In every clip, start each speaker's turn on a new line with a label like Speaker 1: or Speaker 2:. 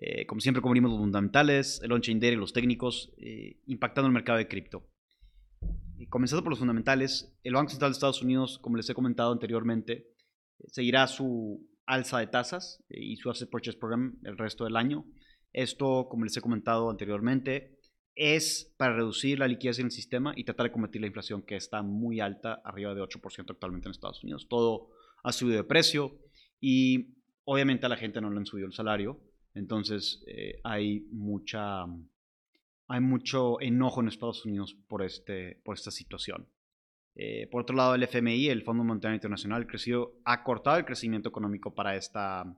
Speaker 1: Eh, como siempre, cubrimos los fundamentales, el on-chain y los técnicos, eh, impactando el mercado de cripto. comenzando por los fundamentales, el Banco Central de Estados Unidos, como les he comentado anteriormente, seguirá su alza de tasas eh, y su Asset Purchase Program el resto del año. Esto, como les he comentado anteriormente, es para reducir la liquidez en el sistema y tratar de combatir la inflación que está muy alta, arriba de 8% actualmente en Estados Unidos. Todo ha subido de precio y obviamente a la gente no le han subido el salario entonces eh, hay mucha hay mucho enojo en Estados Unidos por, este, por esta situación. Eh, por otro lado, el FMI, el Fondo Monetario Internacional, ha cortado el crecimiento económico para, esta,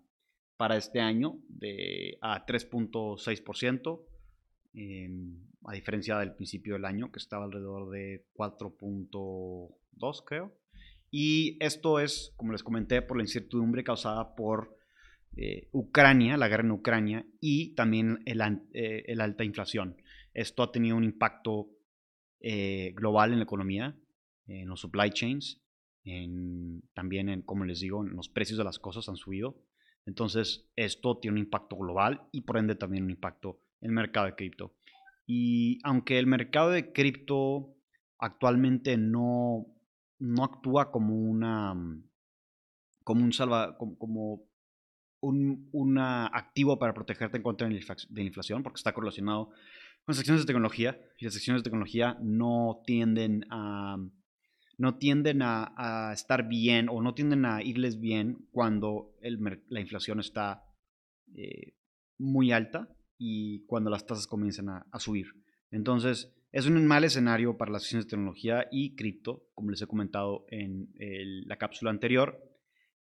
Speaker 1: para este año de, a 3.6%, em, a diferencia del principio del año, que estaba alrededor de 4.2, creo. Y esto es, como les comenté, por la incertidumbre causada por eh, Ucrania, la guerra en Ucrania y también el, eh, alta inflación. Esto ha tenido un impacto eh, global en la economía, en los supply chains, también en, como les digo, en los precios de las cosas han subido. Entonces, esto tiene un impacto global y por ende también un impacto en el mercado de cripto. Y aunque el mercado de cripto actualmente no, no actúa como una como un salva como un activo para protegerte en contra de la inflación, porque está correlacionado con las acciones de tecnología, y las acciones de tecnología no tienden a, no tienden a, estar bien o no tienden a irles bien cuando la inflación está eh, muy alta y cuando las tasas comienzan a, subir. Entonces, es un mal escenario para las acciones de tecnología y cripto, como les he comentado en la cápsula anterior.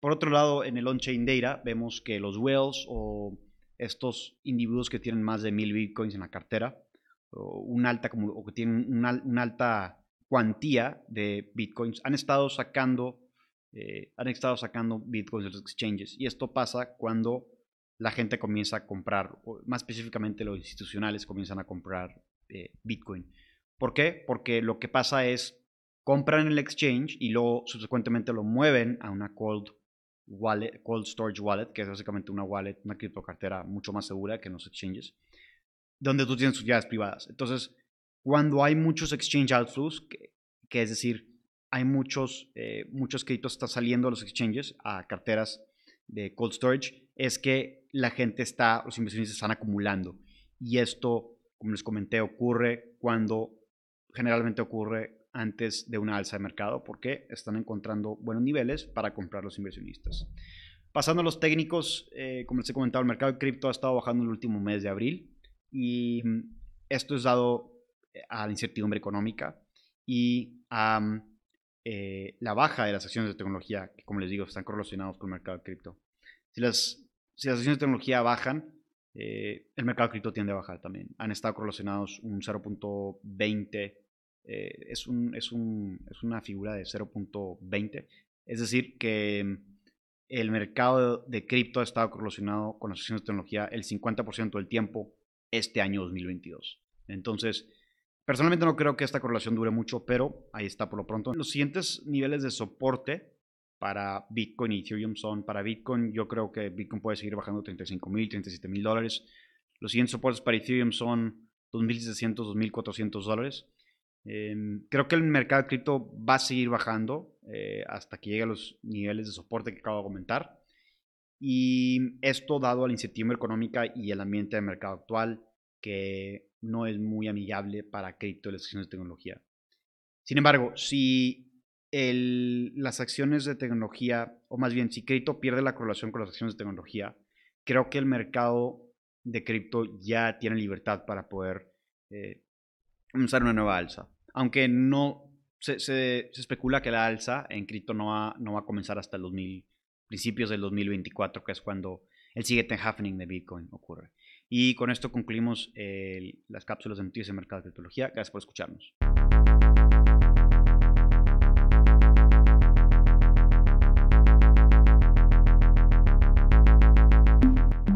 Speaker 1: Por otro lado, en el on-chain data vemos que los whales o estos individuos que tienen más de mil bitcoins en la cartera, o, un alta, como, o que tienen una, alta cuantía de bitcoins, han estado sacando, eh, han estado sacando bitcoins de los exchanges. Y esto pasa cuando la gente comienza a comprar, o más específicamente los institucionales comienzan a comprar eh, bitcoin. ¿Por qué? Porque lo que pasa es compran el exchange y luego subsecuentemente lo mueven a una cold wallet, Cold Storage Wallet, que es básicamente una wallet, una criptocartera mucho más segura que los exchanges, donde tú tienes tus llaves privadas. Entonces, cuando hay muchos exchange outflows, que, es decir, hay muchos, eh, muchos créditos están saliendo a los exchanges, a carteras de cold storage, es que la gente está, los inversionistas están acumulando. Y esto, como les comenté, ocurre cuando generalmente ocurre antes de una alza de mercado porque están encontrando buenos niveles para comprar los inversionistas. Pasando a los técnicos, eh, como les he comentado, el mercado de cripto ha estado bajando en el último mes de abril y mm, esto es dado eh, a la incertidumbre económica y a mm, eh, la baja de las acciones de tecnología, que como les digo, están correlacionados con el mercado de cripto. Si las, acciones de tecnología bajan, el mercado de cripto tiende a bajar también. Han estado correlacionados un 0.20 eh, es, un, es, un, es, una figura de 0.20. Es decir, que mm, el mercado de cripto ha estado correlacionado con las acciones de tecnología el 50% del tiempo este año 2022. Entonces, personalmente no creo que esta correlación dure mucho, pero ahí está por lo pronto. Los siguientes niveles de soporte para Bitcoin y Ethereum son, para Bitcoin yo creo que Bitcoin puede seguir bajando 35 mil, 37 mil dólares. Los siguientes soportes para Ethereum son 2.700, 2.400 dólares. Em, creo que el mercado de cripto va a seguir bajando eh, hasta que llegue a los niveles de soporte que acabo de comentar. Y esto dado a la incertidumbre económica y el ambiente de mercado actual, que no es muy amigable para cripto y las acciones de tecnología. Sin embargo, si las acciones de tecnología, o más bien si cripto pierde la correlación con las acciones de tecnología, creo que el mercado de cripto ya tiene libertad para poder eh, comenzar una nueva alza aunque no se, especula que la alza en cripto no va, no va a comenzar hasta principios del 2024, que es cuando el siguiente happening de Bitcoin ocurre. Y con esto concluimos las cápsulas de noticias de mercado de criptología. Gracias por escucharnos.